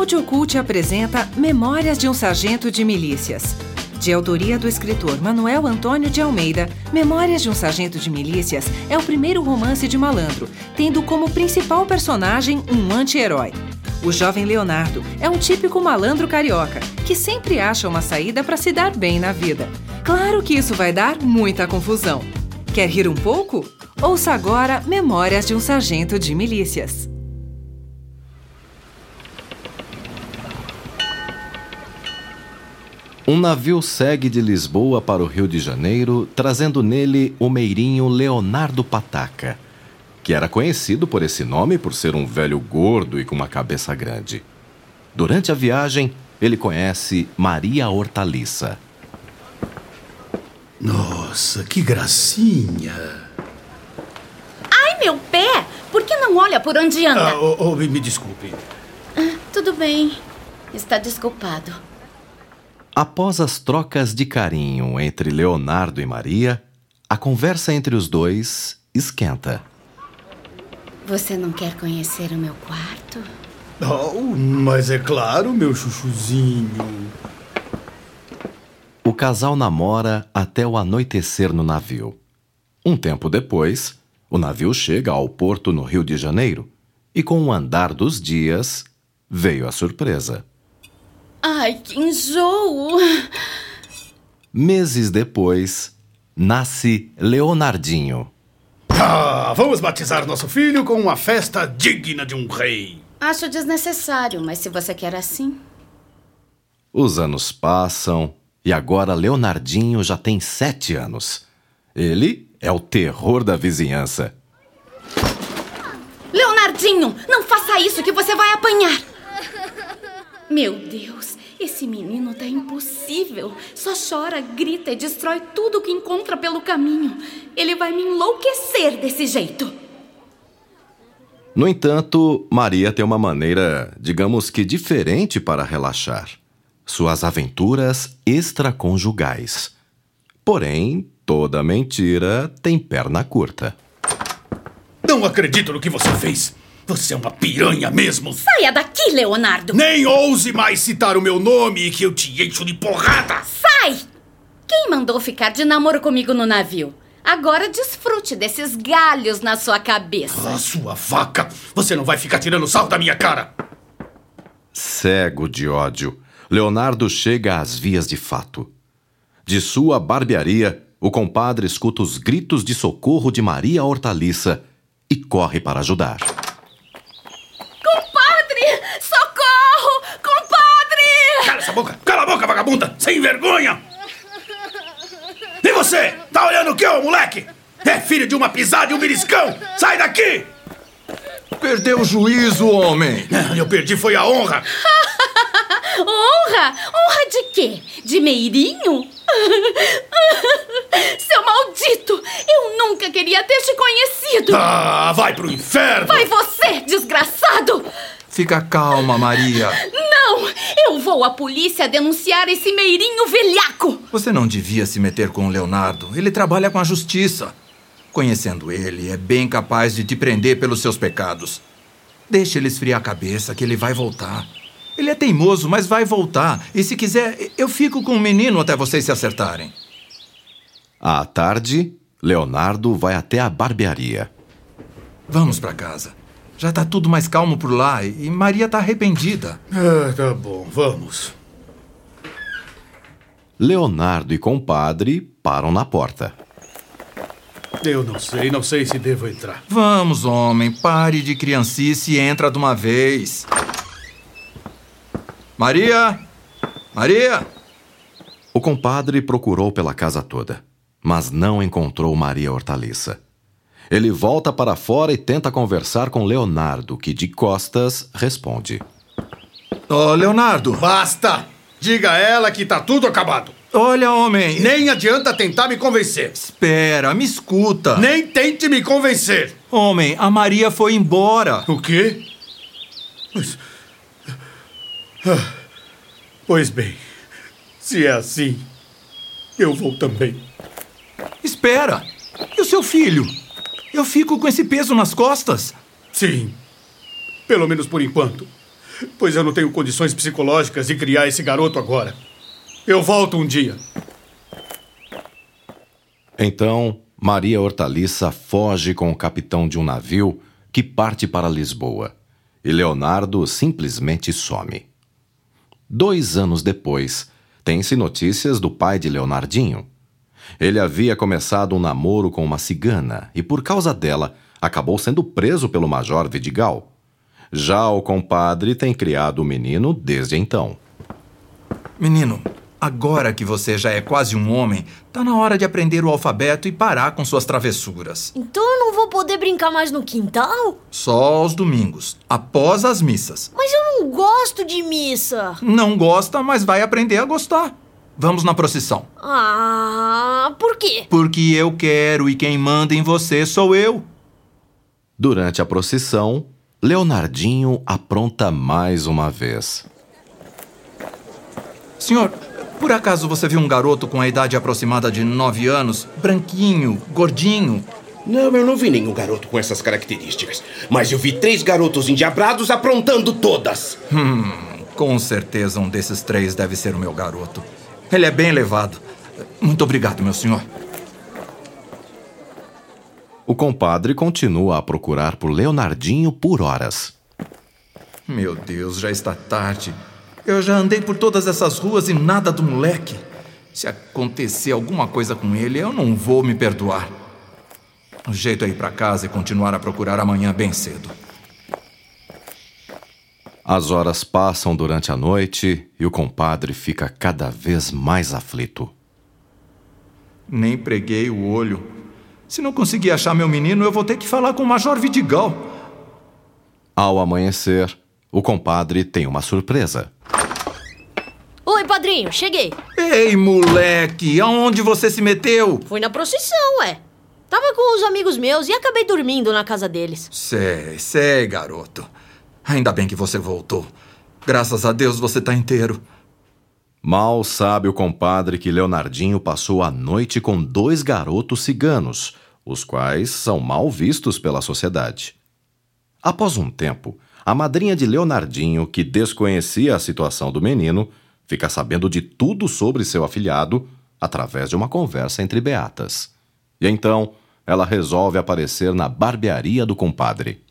Audiocult apresenta Memórias de um Sargento de Milícias. De autoria do escritor Manuel Antônio de Almeida, Memórias de um Sargento de Milícias é o primeiro romance de malandro, tendo como principal personagem um anti-herói. O jovem Leonardo é um típico malandro carioca que sempre acha uma saída para se dar bem na vida. Claro que isso vai dar muita confusão. Quer rir um pouco? Ouça agora Memórias de um Sargento de Milícias. Um navio segue de Lisboa para o Rio de Janeiro, trazendo nele o meirinho Leonardo Pataca, que era conhecido por esse nome por ser um velho gordo e com uma cabeça grande. Durante a viagem, ele conhece Maria Hortaliça. Nossa, que gracinha! Ai, meu pé! Por que não olha por onde anda? Ah, oh, oh, me desculpe. Ah, tudo bem. Está desculpado. Após as trocas de carinho entre Leonardo e Maria, a conversa entre os dois esquenta. Você não quer conhecer o meu quarto? Oh, mas é claro, meu chuchuzinho. O casal namora até o anoitecer no navio. Um tempo depois, o navio chega ao porto no Rio de Janeiro e, com o andar dos dias, veio a surpresa. Ai, que enjoo! Meses depois, nasce Leonardinho. Ah, vamos batizar nosso filho com uma festa digna de um rei. Acho desnecessário, mas se você quer assim. Os anos passam e agora Leonardinho já tem sete anos. Ele é o terror da vizinhança. Leonardinho, não faça isso que você vai apanhar! Meu Deus, esse menino tá impossível. Só chora, grita e destrói tudo que encontra pelo caminho. Ele vai me enlouquecer desse jeito. No entanto, Maria tem uma maneira, digamos que diferente para relaxar. Suas aventuras extraconjugais. Porém, toda mentira tem perna curta. Não acredito no que você fez. Você é uma piranha mesmo. Saia daqui, Leonardo! Nem ouse mais citar o meu nome e que eu te encho de porrada. Sai! Quem mandou ficar de namoro comigo no navio? Agora desfrute desses galhos na sua cabeça. Ah, sua vaca! Você não vai ficar tirando sal da minha cara! Cego de ódio, Leonardo chega às vias de fato. De sua barbearia, o compadre escuta os gritos de socorro de Maria Hortaliça e corre para ajudar. Compadre! Socorro! Compadre! Cala essa boca! Cala a boca, vagabunda! Sem vergonha! E você? Tá olhando o que, ô moleque? É filho de uma pisada e um beliscão! Sai daqui! Perdeu o juízo, homem! Ah, Eu perdi foi a honra! Honra? Honra de quê? De meirinho? Seu maldito! Eu nunca queria ter te conhecido! Ah, vai pro inferno! Vai você, desgraçado! Fica calma, Maria. Não! Eu vou à polícia denunciar esse meirinho velhaco! Você não devia se meter com o Leonardo. Ele trabalha com a justiça. Conhecendo ele, é bem capaz de te prender pelos seus pecados. Deixe ele esfriar a cabeça, que ele vai voltar. Ele é teimoso, mas vai voltar. E se quiser, eu fico com o menino até vocês se acertarem. À tarde, Leonardo vai até a barbearia. Vamos pra casa. Já tá tudo mais calmo por lá e Maria tá arrependida. Ah, tá bom, vamos. Leonardo e compadre param na porta. Eu não sei, não sei se devo entrar. Vamos, homem, pare de criancice e entra de uma vez. Maria! Maria! O compadre procurou pela casa toda, mas não encontrou Maria Hortaliça. Ele volta para fora e tenta conversar com Leonardo, que de costas responde. Ô, Leonardo! Basta! Diga a ela que tá tudo acabado. Olha, homem! Nem adianta tentar me convencer. Espera, me escuta! Nem tente me convencer. Homem, a Maria foi embora. O quê? Mas... Ah, pois bem, se é assim, eu vou também. Espera! E o seu filho? Eu fico com esse peso nas costas. Sim, pelo menos por enquanto. pois eu não tenho condições psicológicas de criar esse garoto agora. Eu volto um dia. Então, Maria Hortaliça foge com o capitão de um navio que parte para Lisboa. E Leonardo simplesmente some. Dois anos depois, tem-se notícias do pai de Leonardinho. Ele havia começado um namoro com uma cigana e, por causa dela, acabou sendo preso pelo Major Vidigal. Já o compadre tem criado o menino desde então. Menino, Agora que você já é quase um homem, tá na hora de aprender o alfabeto e parar com suas travessuras. Então eu não vou poder brincar mais no quintal? Só aos domingos, após as missas. Mas eu não gosto de missa. Não gosta, mas vai aprender a gostar. Vamos na procissão. Ah, por quê? Porque eu quero e quem manda em você sou eu. Durante a procissão, Leonardinho apronta mais uma vez. Senhor, por acaso você viu um garoto com a idade aproximada de nove anos, branquinho, gordinho? Não, eu não vi nenhum garoto com essas características. Mas eu vi três garotos endiabrados aprontando todas. Hum, com certeza um desses três deve ser o meu garoto. Ele é bem levado. Muito obrigado, meu senhor. O compadre continua a procurar por Leonardinho por horas. Meu Deus, já está tarde. Eu já andei por todas essas ruas e nada do moleque. Se acontecer alguma coisa com ele, eu não vou me perdoar. O jeito é ir para casa e continuar a procurar amanhã bem cedo. As horas passam durante a noite e o compadre fica cada vez mais aflito. Nem preguei o olho. Se não conseguir achar meu menino, eu vou ter que falar com o Major Vidigal. Ao amanhecer, o compadre tem uma surpresa. Oi, padrinho, cheguei. Ei, moleque, aonde você se meteu? Fui na procissão, ué. Tava com os amigos meus e acabei dormindo na casa deles. Sei, sei, garoto. Ainda bem que você voltou. Graças a Deus você tá inteiro. Mal sabe o compadre que Leonardinho passou a noite com dois garotos ciganos, os quais são mal vistos pela sociedade. Após um tempo, a madrinha de Leonardinho, que desconhecia a situação do menino, fica sabendo de tudo sobre seu afilhado através de uma conversa entre beatas. E então, ela resolve aparecer na barbearia do compadre.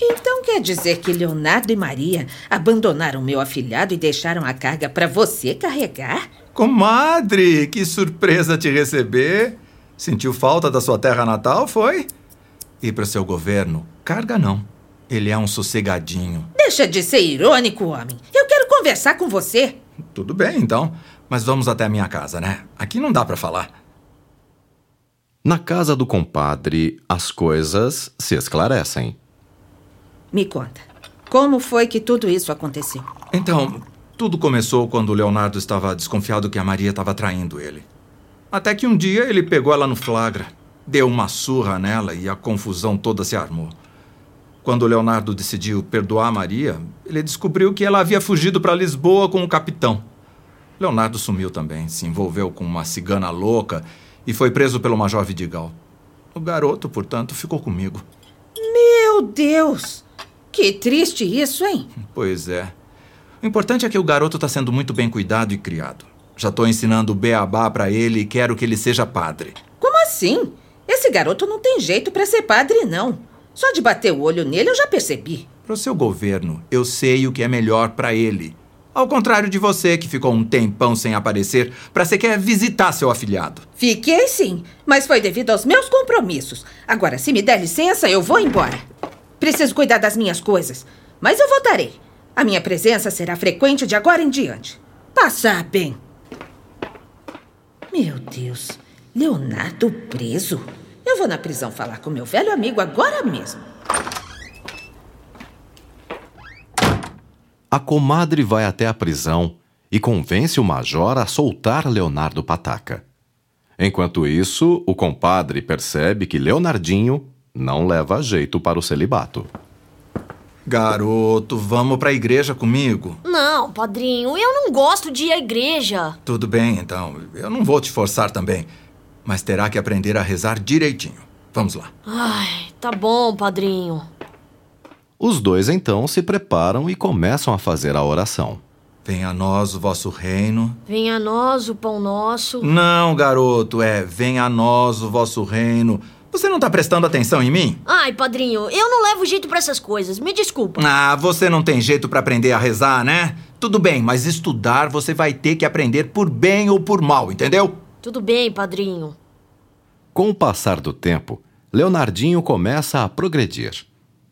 Então quer dizer que Leonardo e Maria abandonaram meu afilhado e deixaram a carga para você carregar? Comadre, que surpresa te receber! Sentiu falta da sua terra natal, foi? E para seu governo, carga não. Ele é um sossegadinho. Deixa de ser irônico, homem. Eu quero conversar com você. Tudo bem, então. Mas vamos até a minha casa, né? Aqui não dá para falar. Na casa do compadre, as coisas se esclarecem. Me conta. Como foi que tudo isso aconteceu? Então, tudo começou quando o Leonardo estava desconfiado que a Maria estava traindo ele. Até que um dia ele pegou ela no flagra. Deu uma surra nela e a confusão toda se armou. Quando o Leonardo decidiu perdoar a Maria, ele descobriu que ela havia fugido para Lisboa com o capitão. Leonardo sumiu também, se envolveu com uma cigana louca e foi preso pelo Major Vidigal. O garoto, portanto, ficou comigo. Meu Deus! Que triste isso, hein? Pois é. O importante é que o garoto está sendo muito bem cuidado e criado. Já estou ensinando beabá para ele e quero que ele seja padre. Como assim? Esse garoto não tem jeito para ser padre, não. Só de bater o olho nele eu já percebi. Para o seu governo, eu sei o que é melhor para ele. Ao contrário de você, que ficou um tempão sem aparecer para sequer visitar seu afilhado. Fiquei sim, mas foi devido aos meus compromissos. Agora, se me der licença, eu vou embora. Preciso cuidar das minhas coisas, mas eu voltarei. A minha presença será frequente de agora em diante. Passar bem. Meu Deus, Leonardo preso? Eu vou na prisão falar com meu velho amigo agora mesmo. A comadre vai até a prisão e convence o major a soltar Leonardo Pataca. Enquanto isso, o compadre percebe que Leonardinho não leva jeito para o celibato. Garoto, vamos para a igreja comigo? Não, padrinho, eu não gosto de ir à igreja. Tudo bem, então. Eu não vou te forçar também mas terá que aprender a rezar direitinho. Vamos lá. Ai, tá bom, padrinho. Os dois então se preparam e começam a fazer a oração. Venha a nós o vosso reino. Venha a nós o pão nosso. Não, garoto, é venha a nós o vosso reino. Você não tá prestando atenção em mim? Ai, padrinho, eu não levo jeito pra essas coisas. Me desculpa. Ah, você não tem jeito pra aprender a rezar, né? Tudo bem, mas estudar você vai ter que aprender por bem ou por mal, entendeu? Tudo bem, padrinho. Com o passar do tempo, Leonardinho começa a progredir.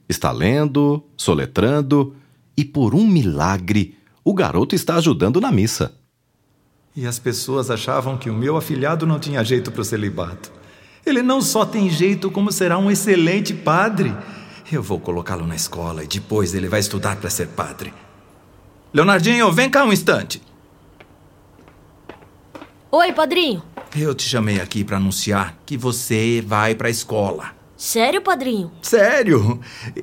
Está lendo, soletrando e, por um milagre, o garoto está ajudando na missa. E as pessoas achavam que o meu afilhado não tinha jeito para o celibato. Ele não só tem jeito, como será um excelente padre. Eu vou colocá-lo na escola e depois ele vai estudar para ser padre. Leonardinho, vem cá um instante. Oi, padrinho. Eu te chamei aqui para anunciar que você vai para a escola. Sério, padrinho? Sério?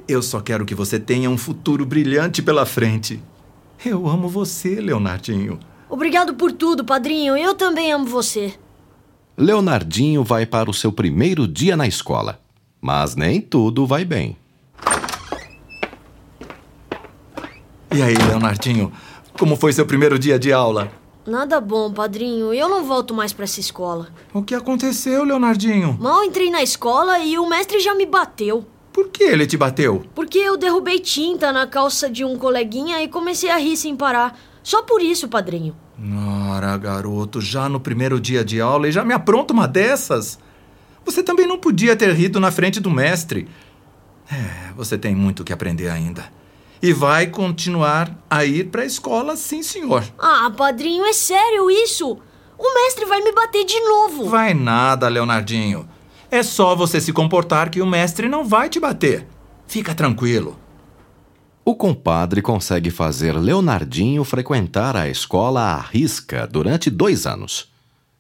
Eu só quero que você tenha um futuro brilhante pela frente. Eu amo você, Leonardinho. Obrigado por tudo, padrinho. Eu também amo você. Leonardinho vai para o seu primeiro dia na escola. Mas nem tudo vai bem. E aí, Leonardinho, como foi seu primeiro dia de aula? Nada bom, padrinho. Eu não volto mais para essa escola. O que aconteceu, Leonardinho? Mal entrei na escola e o mestre já me bateu. Por que ele te bateu? Porque eu derrubei tinta na calça de um coleguinha e comecei a rir sem parar. Só por isso, padrinho. Ora, garoto, já no primeiro dia de aula e já me apronta uma dessas. Você também não podia ter rido na frente do mestre. É, você tem muito que aprender ainda. E vai continuar a ir para a escola, sim, senhor. Ah, padrinho, é sério isso? O mestre vai me bater de novo. Vai nada, Leonardinho. É só você se comportar que o mestre não vai te bater. Fica tranquilo. O compadre consegue fazer Leonardinho frequentar a escola à risca durante dois anos.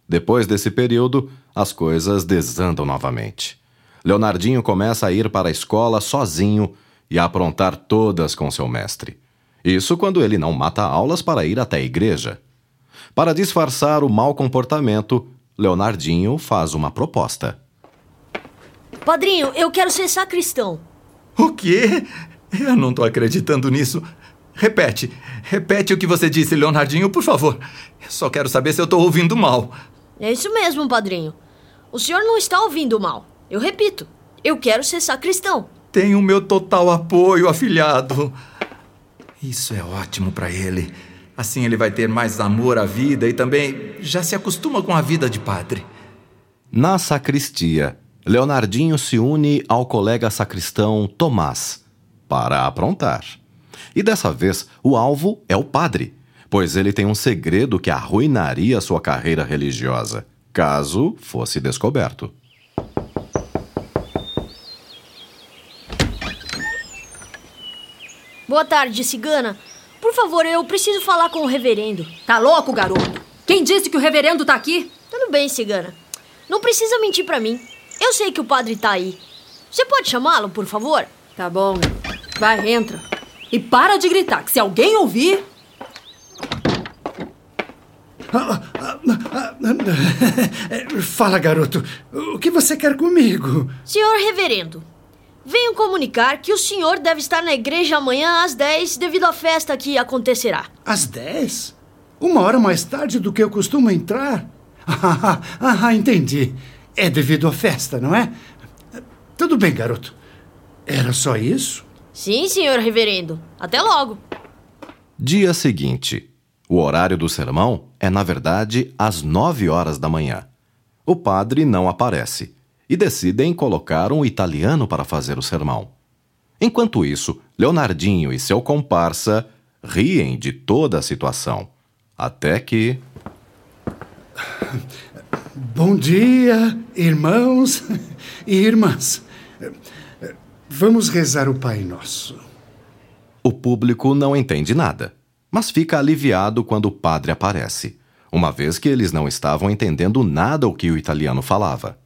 Depois desse período, as coisas desandam novamente. Leonardinho começa a ir para a escola sozinho e a aprontar todas com seu mestre. Isso quando ele não mata aulas para ir até a igreja. Para disfarçar o mau comportamento, Leonardinho faz uma proposta. Padrinho, eu quero ser sacristão. O quê? Eu não tô acreditando nisso. Repete, repete o que você disse, Leonardinho, por favor. Eu só quero saber se eu tô ouvindo mal. É isso mesmo, padrinho. O senhor não está ouvindo mal. Eu repito, eu quero ser sacristão. Tem o meu total apoio, afilhado. Isso é ótimo para ele. Assim ele vai ter mais amor à vida e também já se acostuma com a vida de padre. Na sacristia, Leonardinho se une ao colega sacristão Tomás para aprontar. E dessa vez, o alvo é o padre, pois ele tem um segredo que arruinaria sua carreira religiosa, caso fosse descoberto. Boa tarde, cigana. Por favor, eu preciso falar com o reverendo. Tá louco, garoto? Quem disse que o reverendo tá aqui? Tudo bem, cigana. Não precisa mentir para mim. Eu sei que o padre tá aí. Você pode chamá-lo, por favor? Tá bom. Vai, entra. E para de gritar, que se alguém ouvir. Fala, garoto. O que você quer comigo? Senhor reverendo, venho comunicar que o senhor deve estar na igreja amanhã às 10 devido à festa que acontecerá. Às 10? Uma hora mais tarde do que eu costumo entrar? Ah, ah, entendi. É devido à festa, não é? Tudo bem, garoto. Era só isso? Sim, senhor reverendo. Até logo. Dia seguinte. O horário do sermão é, na verdade, às nove horas da manhã. O padre não aparece e decidem colocar um italiano para fazer o sermão. Enquanto isso, Leonardinho e seu comparsa riem de toda a situação. Até que. Bom dia, irmãos e irmãs. Vamos rezar o Pai Nosso. O público não entende nada, mas fica aliviado quando o padre aparece, uma vez que eles não estavam entendendo nada o que o italiano falava.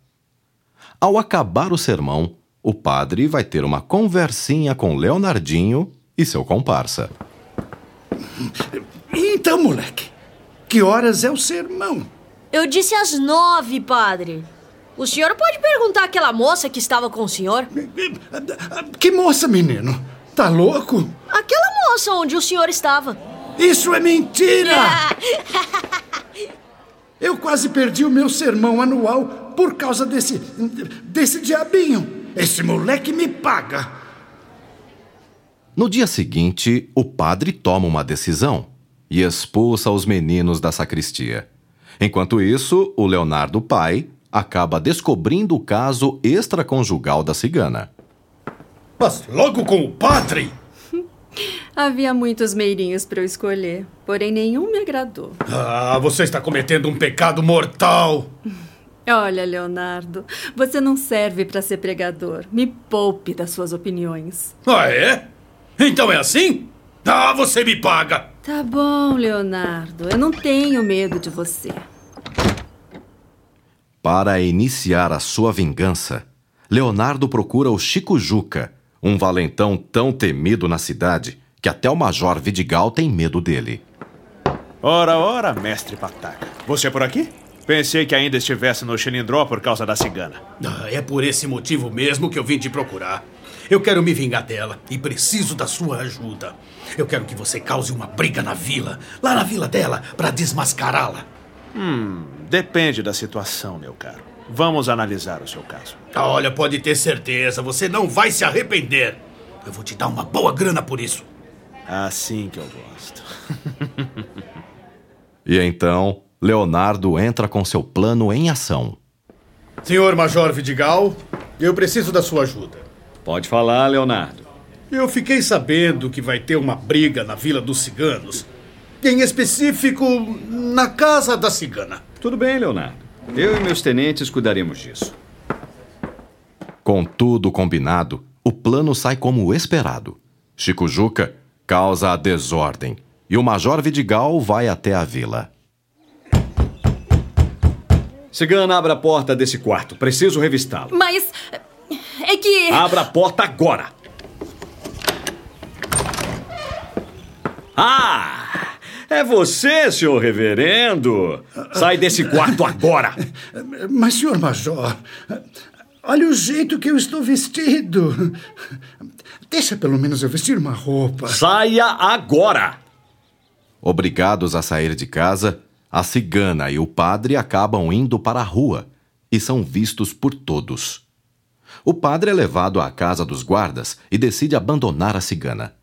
Ao acabar o sermão, o padre vai ter uma conversinha com Leonardinho e seu comparsa. Então, moleque, que horas é o sermão? Eu disse às nove, padre. O senhor pode perguntar àquela moça que estava com o senhor? Que moça, menino? Tá louco? Aquela moça onde o senhor estava. Isso é mentira! Eu quase perdi o meu sermão anual por causa desse. desse diabinho. Esse moleque me paga. No dia seguinte, o padre toma uma decisão e expulsa os meninos da sacristia. Enquanto isso, o Leonardo pai acaba descobrindo o caso extraconjugal da cigana. Mas logo com o padre? Havia muitos meirinhos para eu escolher, porém nenhum me agradou. Ah, você está cometendo um pecado mortal. Olha, Leonardo, você não serve para ser pregador. Me poupe das suas opiniões. Ah, é? Então é assim? Ah, você me paga. Tá bom, Leonardo. Eu não tenho medo de você. Para iniciar a sua vingança, Leonardo procura o Chico Juca, um valentão tão temido na cidade que até o Major Vidigal tem medo dele. Ora, ora, mestre Pataca. Você é por aqui? Pensei que ainda estivesse no Chilindró por causa da cigana. Ah, é por esse motivo mesmo que eu vim te procurar. Eu quero me vingar dela e preciso da sua ajuda. Eu quero que você cause uma briga na vila, lá na vila dela, para desmascará-la. Hum, depende da situação, meu caro. Vamos analisar o seu caso. Olha, pode ter certeza, você não vai se arrepender. Eu vou te dar uma boa grana por isso. Assim que eu gosto. e então, Leonardo entra com seu plano em ação. Senhor Major Vidigal, eu preciso da sua ajuda. Pode falar, Leonardo. Eu fiquei sabendo que vai ter uma briga na Vila dos Ciganos. Em específico, na Casa da Cigana. Tudo bem, Leonardo. Eu e meus tenentes cuidaremos disso. Com tudo combinado, o plano sai como esperado. Chico Juca causa a desordem e o Major Vidigal vai até a vila. Cigana, abra a porta desse quarto. Preciso revistá-lo. Mas. É que. Abra a porta agora! Ah! É você, senhor reverendo? Sai desse quarto agora! Mas, senhor Major, olha o jeito que eu estou vestido. Deixa pelo menos eu vestir uma roupa. Saia agora! Obrigados a sair de casa, a cigana e o padre acabam indo para a rua e são vistos por todos. O padre é levado à casa dos guardas e decide abandonar a cigana.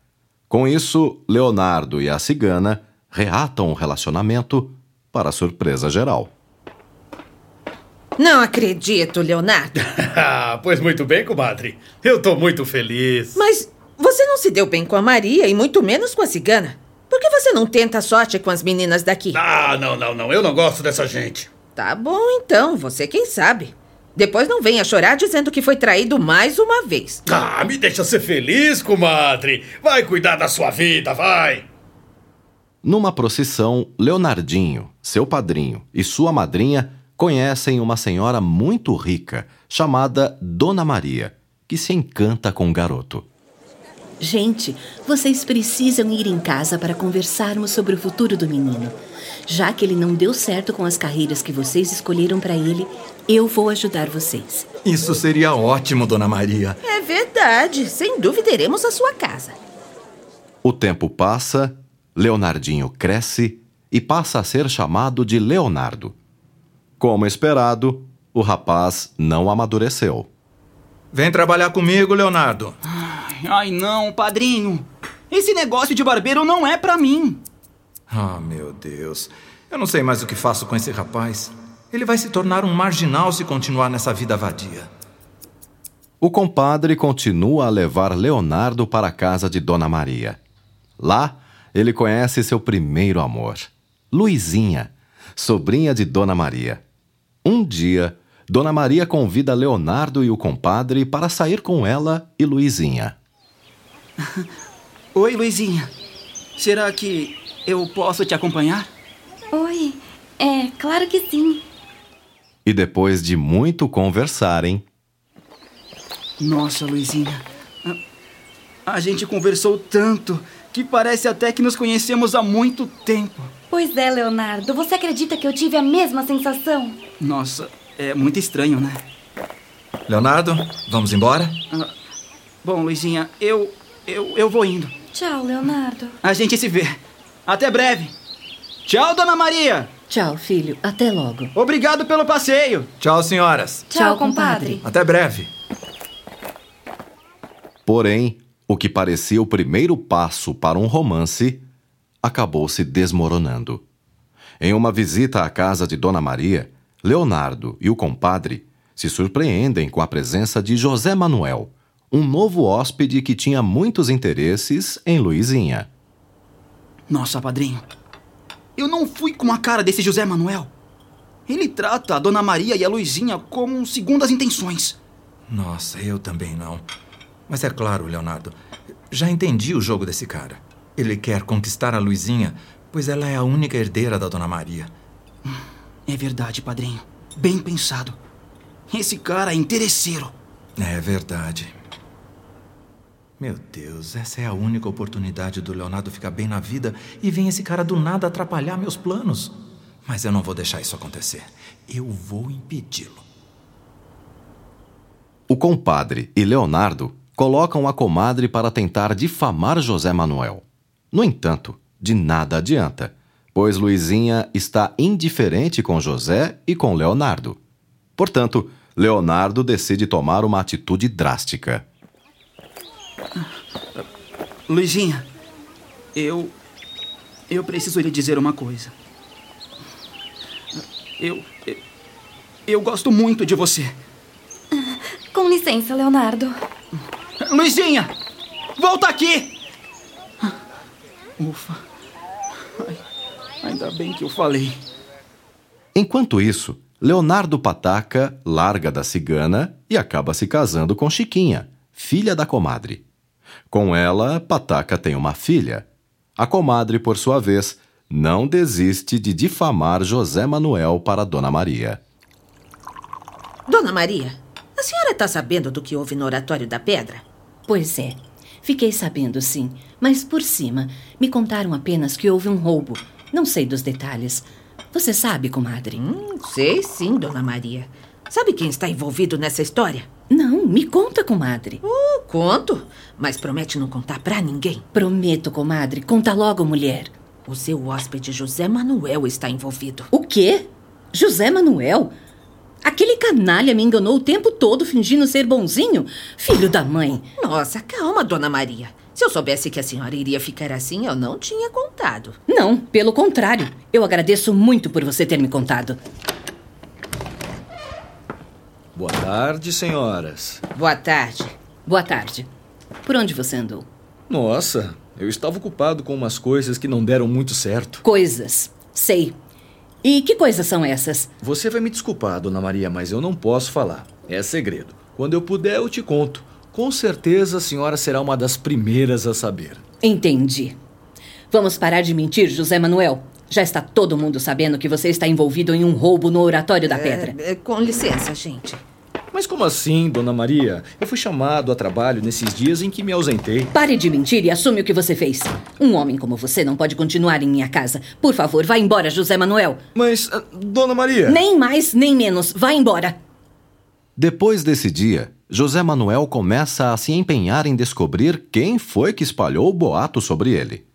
Com isso, Leonardo e a cigana reatam o relacionamento para surpresa geral. Não acredito, Leonardo. Ah, pois muito bem, comadre. Eu tô muito feliz. Mas você não se deu bem com a Maria e muito menos com a cigana. Por que você não tenta a sorte com as meninas daqui? Ah, não, não, não. Eu não gosto dessa gente. Tá bom, então. Você quem sabe. Depois não venha chorar dizendo que foi traído mais uma vez. Ah, me deixa ser feliz, comadre. Vai cuidar da sua vida, vai. Numa procissão, Leonardinho, seu padrinho e sua madrinha conhecem uma senhora muito rica chamada Dona Maria, que se encanta com o garoto. Gente, vocês precisam ir em casa para conversarmos sobre o futuro do menino. Já que ele não deu certo com as carreiras que vocês escolheram para ele, eu vou ajudar vocês. Isso seria ótimo, Dona Maria. É verdade. Sem dúvida iremos à sua casa. O tempo passa Leonardinho cresce e passa a ser chamado de Leonardo. Como esperado, o rapaz não amadureceu. Vem trabalhar comigo, Leonardo. Ai, não, padrinho. Esse negócio de barbeiro não é para mim. Ah, meu Deus. Eu não sei mais o que faço com esse rapaz. Ele vai se tornar um marginal se continuar nessa vida vadia. O compadre continua a levar Leonardo para a casa de Dona Maria. Lá, ele conhece seu primeiro amor, Luizinha, sobrinha de Dona Maria. Um dia, Dona Maria convida Leonardo e o compadre para sair com ela e Luizinha. Oi, Luizinha. Será que eu posso te acompanhar? Oi, é, claro que sim. E depois de muito conversarem. Nossa, Luizinha. A, a gente conversou tanto que parece até que nos conhecemos há muito tempo. Pois é, Leonardo. Você acredita que eu tive a mesma sensação? Nossa, É muito estranho, né? Leonardo, vamos embora? Ah, bom, Luizinha, eu, eu, eu vou indo. Tchau, Leonardo. A gente se vê. Até breve. Tchau, Dona Maria. Tchau, filho. Até logo. Obrigado pelo passeio. Tchau, senhoras. Tchau, compadre. Até breve. Porém, o que parecia o primeiro passo para um romance acabou se desmoronando. Em uma visita à casa de Dona Maria, Leonardo e o compadre se surpreendem com a presença de José Manuel, um novo hóspede que tinha muitos interesses em Luizinha. Nossa, padrinho. Eu não fui com a cara desse José Manuel. Ele trata a Dona Maria e a Luizinha como segundas intenções. Nossa, eu também não. Mas é claro, Leonardo, já entendi o jogo desse cara. Ele quer conquistar a Luizinha, pois ela é a única herdeira da Dona Maria. É verdade, padrinho. Bem pensado. Esse cara é interesseiro. É verdade. Meu Deus, essa é a única oportunidade do Leonardo ficar bem na vida e vem esse cara do nada atrapalhar meus planos. Mas eu não vou deixar isso acontecer. Eu vou impedi-lo. O compadre e Leonardo colocam a comadre para tentar difamar José Manuel. No entanto, de nada adianta, pois Luizinha está indiferente com José e com Leonardo. Portanto, Leonardo decide tomar uma atitude drástica. Luizinha, eu. Eu preciso lhe dizer uma coisa. Eu. Eu, eu gosto muito de você. Com licença, Leonardo. Luizinha! Volta aqui! Ufa. Ai, ainda bem que eu falei. Enquanto isso, Leonardo Pataca larga da cigana e acaba se casando com Chiquinha, filha da comadre. Com ela, Pataca tem uma filha. A comadre, por sua vez, não desiste de difamar José Manuel para Dona Maria. Dona Maria, a senhora está sabendo do que houve no Oratório da Pedra? Pois é. Fiquei sabendo, sim. Mas por cima, me contaram apenas que houve um roubo. Não sei dos detalhes. Você sabe, comadre? Hum, sei sim, Dona Maria. Sabe quem está envolvido nessa história? Não, me conta, comadre. Uh, conto, mas promete não contar pra ninguém. Prometo, comadre. Conta logo, mulher. O seu hóspede José Manuel está envolvido. O quê? José Manuel? Aquele canalha me enganou o tempo todo fingindo ser bonzinho? Filho da mãe. Nossa, calma, Dona Maria. Se eu soubesse que a senhora iria ficar assim, eu não tinha contado. Não, pelo contrário. Eu agradeço muito por você ter me contado. Boa tarde, senhoras. Boa tarde. Boa tarde. Por onde você andou? Nossa, eu estava ocupado com umas coisas que não deram muito certo. Coisas. Sei. E que coisas são essas? Você vai me desculpar, dona Maria, mas eu não posso falar. É segredo. Quando eu puder, eu te conto. Com certeza a senhora será uma das primeiras a saber. Entendi. Vamos parar de mentir, José Manuel. Já está todo mundo sabendo que você está envolvido em um roubo no Oratório da Pedra. É, é, com licença, gente. Mas como assim, dona Maria? Eu fui chamado a trabalho nesses dias em que me ausentei. Pare de mentir e assume o que você fez. Um homem como você não pode continuar em minha casa. Por favor, vá embora, José Manuel. Mas, uh, dona Maria. Nem mais, nem menos. Vá embora. Depois desse dia, José Manuel começa a se empenhar em descobrir quem foi que espalhou o boato sobre ele.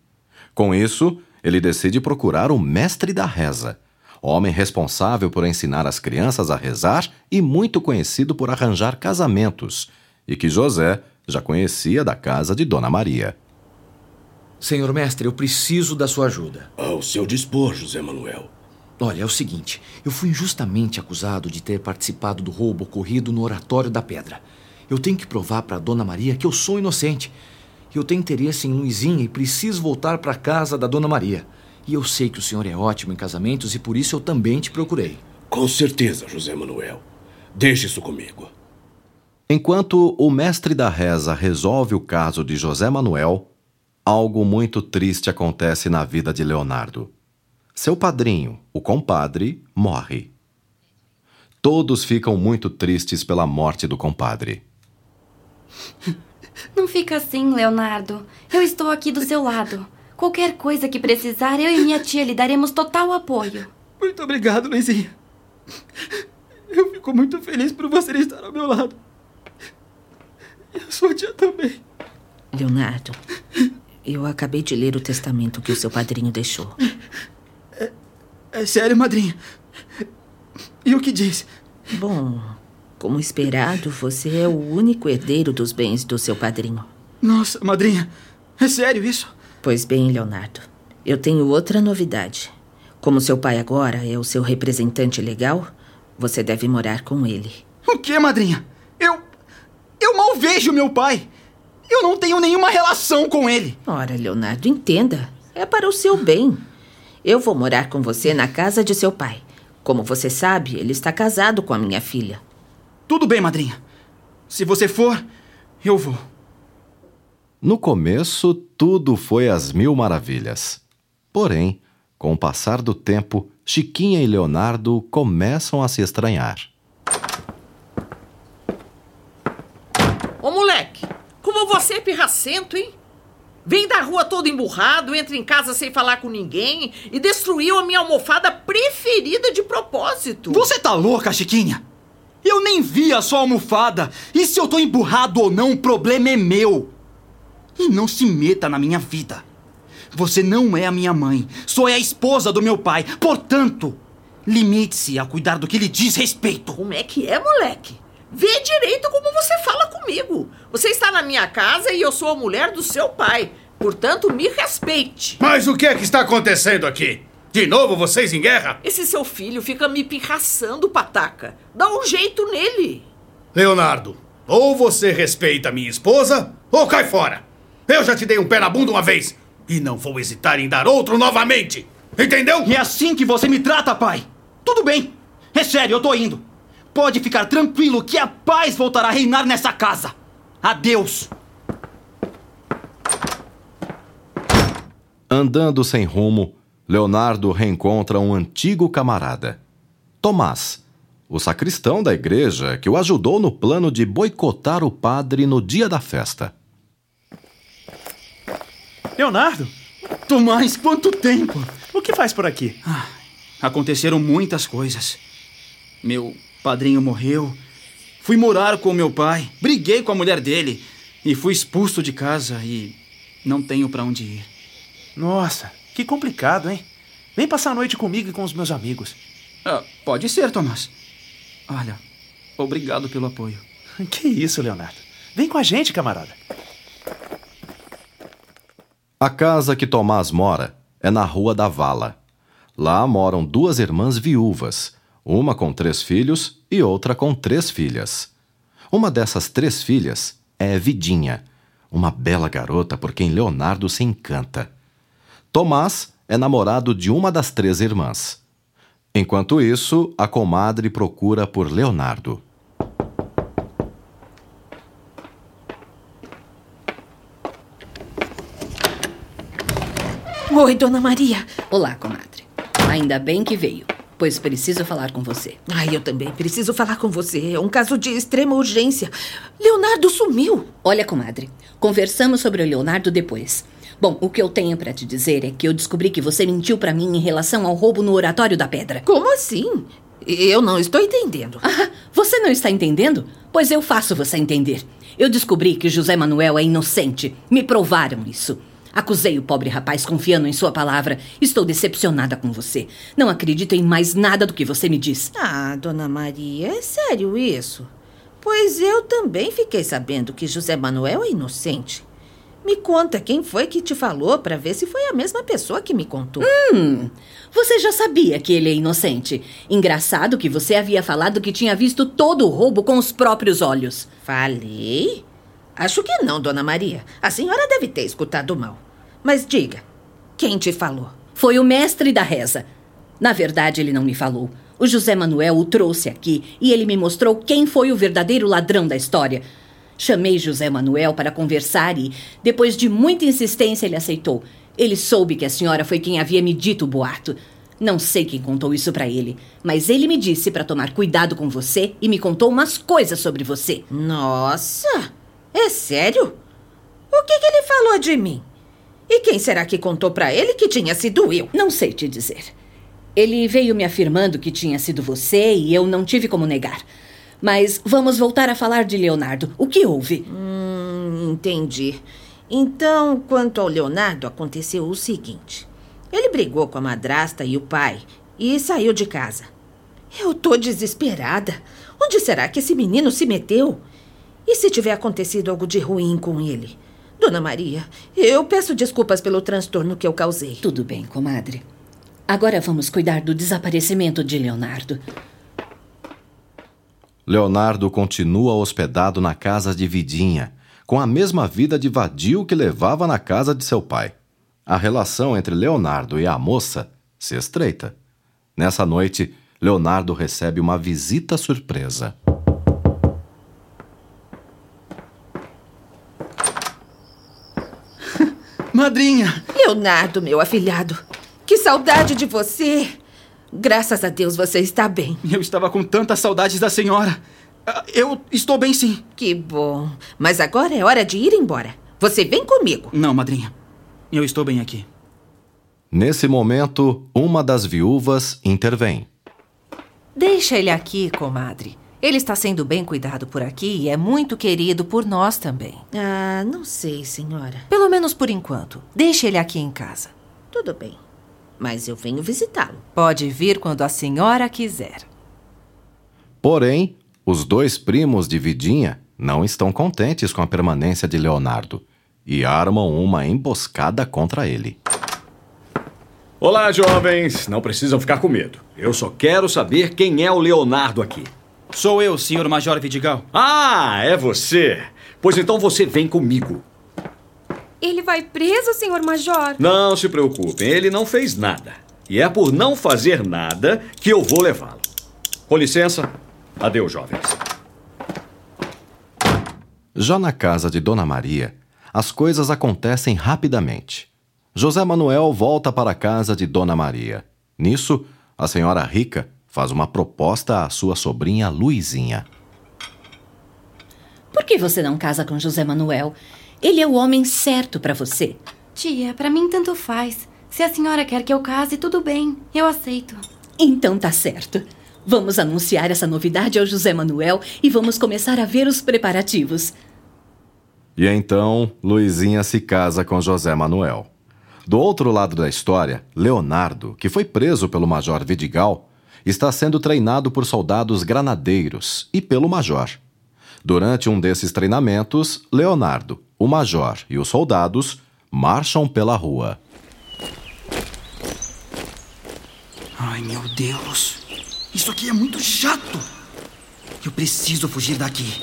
Com isso, ele decide procurar o mestre da reza, homem responsável por ensinar as crianças a rezar e muito conhecido por arranjar casamentos, e que José já conhecia da casa de Dona Maria. Senhor mestre, eu preciso da sua ajuda. Ao seu dispor, José Manuel. Olha, é o seguinte: eu fui injustamente acusado de ter participado do roubo ocorrido no Oratório da Pedra. Eu tenho que provar para Dona Maria que eu sou inocente. Eu tenho interesse em Luizinha e preciso voltar para a casa da Dona Maria. E eu sei que o senhor é ótimo em casamentos e por isso eu também te procurei. Com certeza, José Manuel. Deixe isso comigo. Enquanto o mestre da reza resolve o caso de José Manuel, algo muito triste acontece na vida de Leonardo. Seu padrinho, o compadre, morre. Todos ficam muito tristes pela morte do compadre. Não fica assim, Leonardo. Eu estou aqui do seu lado. Qualquer coisa que precisar, eu e minha tia lhe daremos total apoio. Muito obrigado, Luizinha. Eu fico muito feliz por você estar ao meu lado. E a sua tia também. Leonardo, eu acabei de ler o testamento que o seu padrinho deixou. É, é sério, madrinha? E o que diz? Bom, como esperado, você é o único herdeiro dos bens do seu padrinho. Nossa, madrinha, é sério isso? Pois bem, Leonardo, eu tenho outra novidade. Como seu pai agora é o seu representante legal, você deve morar com ele. O que, madrinha? Eu. Eu mal vejo meu pai. Eu não tenho nenhuma relação com ele. Ora, Leonardo, entenda. É para o seu bem. Eu vou morar com você na casa de seu pai. Como você sabe, ele está casado com a minha filha. Tudo bem, madrinha. Se você for, eu vou. No começo, tudo foi às mil maravilhas. Porém, com o passar do tempo, Chiquinha e Leonardo começam a se estranhar. Ô moleque, como você é pirracento, hein? Vem da rua todo emburrado, entra em casa sem falar com ninguém e destruiu a minha almofada preferida de propósito. Você tá louca, Chiquinha? Eu nem vi a sua almofada. E se eu tô emburrado ou não, o problema é meu. E não se meta na minha vida. Você não é a minha mãe, só é a esposa do meu pai. Portanto, limite-se a cuidar do que lhe diz respeito. Como é que é, moleque? Vê direito como você fala comigo. Você está na minha casa e eu sou a mulher do seu pai. Portanto, me respeite. Mas o que é que está acontecendo aqui? De novo vocês em guerra? Esse seu filho fica me pirraçando, pataca. Dá um jeito nele. Leonardo, ou você respeita minha esposa, ou cai fora. Eu já te dei um pé na bunda uma vez. E não vou hesitar em dar outro novamente. Entendeu? É assim que você me trata, pai. Tudo bem. É sério, eu tô indo. Pode ficar tranquilo que a paz voltará a reinar nessa casa. Adeus. Andando sem rumo, Leonardo reencontra um antigo camarada, Tomás, o sacristão da igreja que o ajudou no plano de boicotar o padre no dia da festa. Leonardo? Tomás, quanto tempo! O que faz por aqui? Ah, aconteceram muitas coisas. Meu padrinho morreu. Fui morar com meu pai. Briguei com a mulher dele. E fui expulso de casa e não tenho para onde ir. Nossa, que complicado, hein? Vem passar a noite comigo e com os meus amigos. Ah, pode ser, Tomás. Olha, obrigado pelo apoio. Que isso, Leonardo. Vem com a gente, camarada. A casa que Tomás mora é na Rua da Vala. Lá moram duas irmãs viúvas, uma com três filhos e outra com três filhas. Uma dessas três filhas é Vidinha, uma bela garota por quem Leonardo se encanta. Tomás é namorado de uma das três irmãs. Enquanto isso, a comadre procura por Leonardo. Oi, dona Maria. Olá, comadre. Ainda bem que veio, pois preciso falar com você. Ai, eu também preciso falar com você. É um caso de extrema urgência. Leonardo sumiu. Olha, comadre, conversamos sobre o Leonardo depois. Bom, o que eu tenho para te dizer é que eu descobri que você mentiu para mim em relação ao roubo no Oratório da Pedra. Como assim? Eu não estou entendendo. Ah, você não está entendendo? Pois eu faço você entender. Eu descobri que José Manuel é inocente. Me provaram isso. Acusei o pobre rapaz confiando em sua palavra. Estou decepcionada com você. Não acredito em mais nada do que você me diz. Ah, dona Maria, é sério isso? Pois eu também fiquei sabendo que José Manuel é inocente. Me conta quem foi que te falou para ver se foi a mesma pessoa que me contou. Hum, você já sabia que ele é inocente. Engraçado que você havia falado que tinha visto todo o roubo com os próprios olhos. Falei? Acho que não, dona Maria. A senhora deve ter escutado mal. Mas diga, quem te falou? Foi o mestre da reza. Na verdade, ele não me falou. O José Manuel o trouxe aqui e ele me mostrou quem foi o verdadeiro ladrão da história. Chamei José Manuel para conversar e, depois de muita insistência, ele aceitou. Ele soube que a senhora foi quem havia me dito o boato. Não sei quem contou isso para ele, mas ele me disse para tomar cuidado com você e me contou umas coisas sobre você. Nossa! É sério? O que, que ele falou de mim? E quem será que contou para ele que tinha sido eu? Não sei te dizer. Ele veio me afirmando que tinha sido você e eu não tive como negar. Mas vamos voltar a falar de Leonardo. O que houve? Hum, entendi. Então, quanto ao Leonardo, aconteceu o seguinte: ele brigou com a madrasta e o pai e saiu de casa. Eu tô desesperada. Onde será que esse menino se meteu? E se tiver acontecido algo de ruim com ele? Dona Maria, eu peço desculpas pelo transtorno que eu causei. Tudo bem, comadre. Agora vamos cuidar do desaparecimento de Leonardo. Leonardo continua hospedado na casa de Vidinha, com a mesma vida de vadio que levava na casa de seu pai. A relação entre Leonardo e a moça se estreita. Nessa noite, Leonardo recebe uma visita surpresa. Madrinha! Leonardo, meu afilhado, que saudade de você! Graças a Deus você está bem. Eu estava com tantas saudades da senhora. Ah, Eu estou bem, sim. Que bom. Mas agora é hora de ir embora. Você vem comigo. Não, madrinha. Eu estou bem aqui. Nesse momento, uma das viúvas intervém. Deixa ele aqui, comadre. Ele está sendo bem cuidado por aqui e é muito querido por nós também. Ah, não sei, senhora. Pelo menos por enquanto. Deixa ele aqui em casa. Tudo bem. Mas eu venho visitá-lo. Pode vir quando a senhora quiser. Porém, os dois primos de Vidinha não estão contentes com a permanência de Leonardo e armam uma emboscada contra ele. Olá, jovens. Não precisam ficar com medo. Eu só quero saber quem é o Leonardo aqui. Sou eu, senhor Major Vidigal. Ah, é você. Pois então você vem comigo. Ele vai preso, senhor Major? Não se preocupem, ele não fez nada. E é por não fazer nada que eu vou levá-lo. Com licença. Adeus, jovens. Já na casa de Dona Maria, as coisas acontecem rapidamente. José Manuel volta para a casa de Dona Maria. Nisso, a senhora rica faz uma proposta à sua sobrinha Luizinha. Por que você não casa com José Manuel? Ele é o homem certo para você. Tia, para mim tanto faz. Se a senhora quer que eu case, tudo bem. Eu aceito. Então tá certo. Vamos anunciar essa novidade ao José Manuel e vamos começar a ver os preparativos. E então, Luizinha se casa com José Manuel. Do outro lado da história, Leonardo, que foi preso pelo Major Vidigal, está sendo treinado por soldados granadeiros e pelo Major. Durante um desses treinamentos, Leonardo, o Major e os soldados marcham pela rua. Ai, meu Deus. Isso aqui é muito chato. Eu preciso fugir daqui.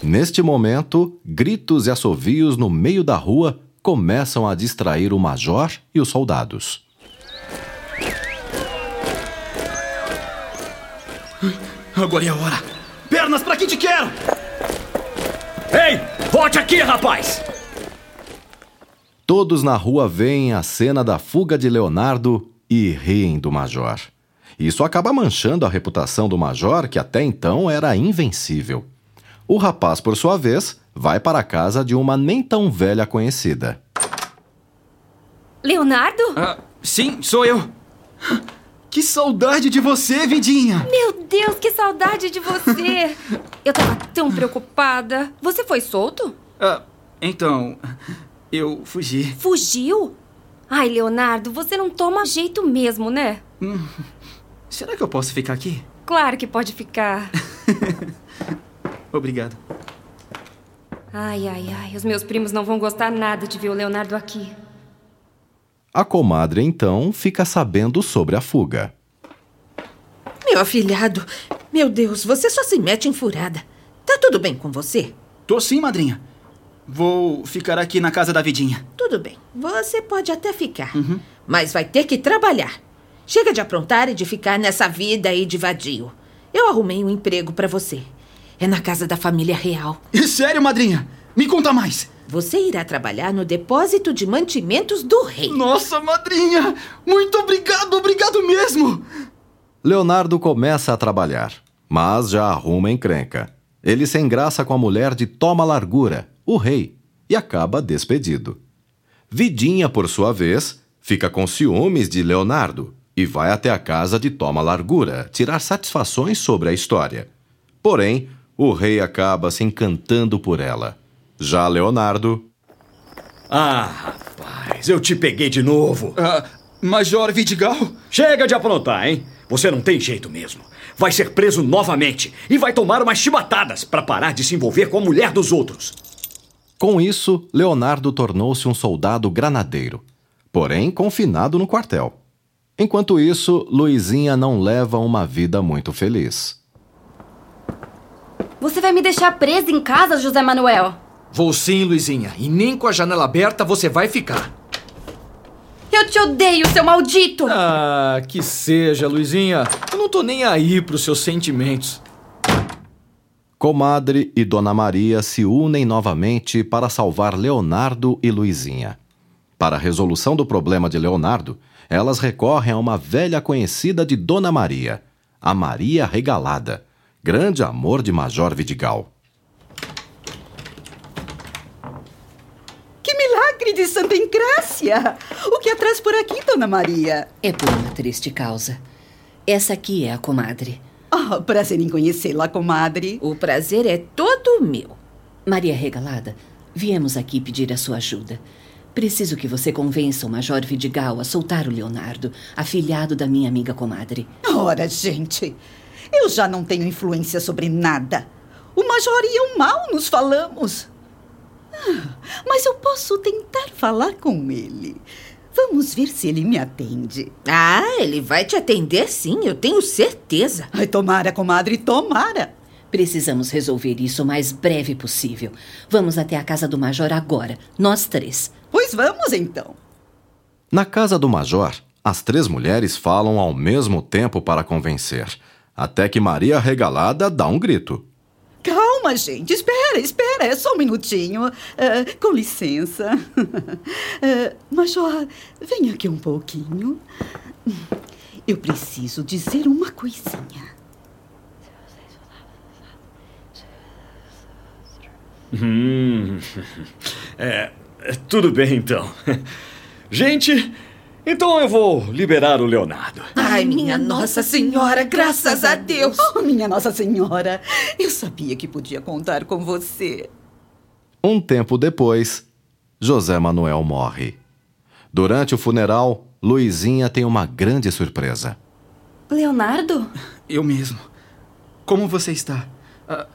Neste momento, gritos e assovios no meio da rua começam a distrair o Major e os soldados. Agora é a hora. Pernas pra quem te quero! Ei, volte aqui, rapaz! Todos na rua veem a cena da fuga de Leonardo e riem do Major. Isso acaba manchando a reputação do Major, que até então era invencível. O rapaz, por sua vez, vai para a casa de uma nem tão velha conhecida. Leonardo? Ah, sim, sou eu. Que saudade de você, Vidinha! Meu Deus, que saudade de você! Eu tava tão preocupada. Você foi solto? Ah, então, eu fugi. Fugiu? Ai, Leonardo, você não toma jeito mesmo, né? Hum, será que eu posso ficar aqui? Claro que pode ficar. Obrigado. Ai, ai, ai, os meus primos não vão gostar nada de ver o Leonardo aqui. A comadre então fica sabendo sobre a fuga. Meu afilhado, meu Deus, você só se mete em furada. Tá tudo bem com você? Tô sim, madrinha. Vou ficar aqui na casa da Vidinha. Tudo bem, você pode até ficar. Uhum. Mas vai ter que trabalhar. Chega de aprontar e de ficar nessa vida aí de vadio. Eu arrumei um emprego para você. É na casa da família real. Sério, madrinha? Me conta mais. Você irá trabalhar no depósito de mantimentos do rei. Nossa, madrinha! Muito obrigado, obrigado mesmo! Leonardo começa a trabalhar, mas já arruma encrenca. Ele se engraça com a mulher de Toma Largura, o rei, e acaba despedido. Vidinha, por sua vez, fica com ciúmes de Leonardo e vai até a casa de Toma Largura tirar satisfações sobre a história. Porém, o rei acaba se encantando por ela. Já Leonardo. Ah, rapaz, eu te peguei de novo. Ah, Major Vidigal? Chega de aprontar, hein? Você não tem jeito mesmo. Vai ser preso novamente e vai tomar umas chibatadas para parar de se envolver com a mulher dos outros. Com isso, Leonardo tornou-se um soldado granadeiro, porém confinado no quartel. Enquanto isso, Luizinha não leva uma vida muito feliz. Você vai me deixar presa em casa, José Manuel? Vou sim, Luizinha, e nem com a janela aberta você vai ficar. Eu te odeio, seu maldito! Ah, que seja, Luizinha. Eu não tô nem aí pros seus sentimentos. Comadre e Dona Maria se unem novamente para salvar Leonardo e Luizinha. Para a resolução do problema de Leonardo, elas recorrem a uma velha conhecida de Dona Maria, a Maria Regalada, grande amor de Major Vidigal. Que milagre de Santa Encrácia! O que atrás por aqui, Dona Maria? É por uma triste causa. Essa aqui é a comadre. Oh, prazer em conhecê-la, comadre. O prazer é todo meu. Maria Regalada, viemos aqui pedir a sua ajuda. Preciso que você convença o Major Vidigal a soltar o Leonardo, afilhado da minha amiga comadre. Ora, gente, eu já não tenho influência sobre nada. O Major e eu mal nos falamos. Ah, mas eu posso tentar falar com ele. Vamos ver se ele me atende. Ah, ele vai te atender sim, eu tenho certeza. Ai, tomara, comadre, tomara. Precisamos resolver isso o mais breve possível. Vamos até a casa do Major agora, nós três. Pois vamos então. Na casa do Major, as três mulheres falam ao mesmo tempo para convencer, até que Maria Regalada dá um grito. Calma, gente. Espera, espera. É só um minutinho. Uh, com licença. Uh, Major, venha aqui um pouquinho. Eu preciso dizer uma coisinha. Hum, é, tudo bem então. Gente, então eu vou liberar o Leonardo. Ai, minha Nossa Senhora, graças a Deus! Oh, minha Nossa Senhora, eu sabia que podia contar com você. Um tempo depois, José Manuel morre. Durante o funeral, Luizinha tem uma grande surpresa. Leonardo? Eu mesmo. Como você está? Uh,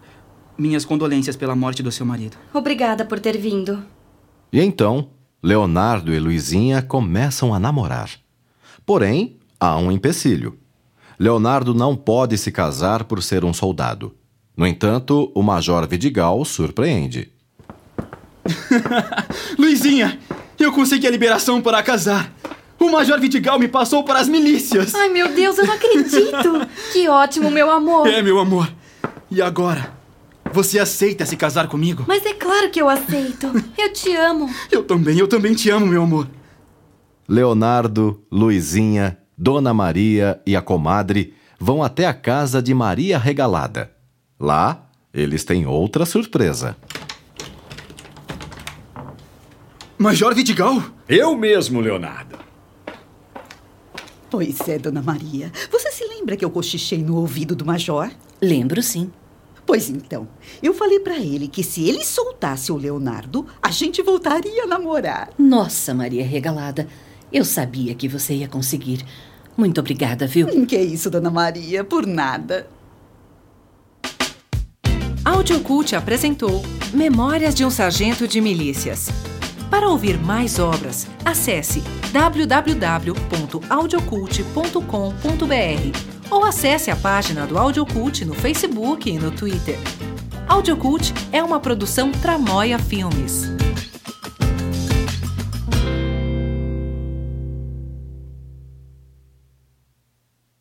minhas condolências pela morte do seu marido. Obrigada por ter vindo. E então, Leonardo e Luizinha começam a namorar. Porém, há um empecilho. Leonardo não pode se casar por ser um soldado. No entanto, o Major Vidigal surpreende. Luizinha, eu consegui a liberação para casar. O Major Vidigal me passou para as milícias. Ai, meu Deus, eu não acredito. que ótimo, meu amor. É, meu amor. E agora? Você aceita se casar comigo? Mas é claro que eu aceito. Eu te amo. Eu também, eu também te amo, meu amor. Leonardo, Luizinha, Dona Maria e a comadre vão até a casa de Maria Regalada. Lá, eles têm outra surpresa. Major Vidigal? Eu mesmo, Leonardo. Pois é, Dona Maria. Você se lembra que eu cochichei no ouvido do Major? Lembro, sim. Pois então, eu falei para ele que se ele soltasse o Leonardo, a gente voltaria a namorar. Nossa, Maria Regalada, eu sabia que você ia conseguir. Muito obrigada, viu? Hum, que isso, Dona Maria, por nada. Audiocult apresentou Memórias de um Sargento de Milícias. Para ouvir mais obras, acesse www.audiocult.com.br ou acesse a página do Audiocult no Facebook e no Twitter. Audiocult é uma produção Tramóia Filmes.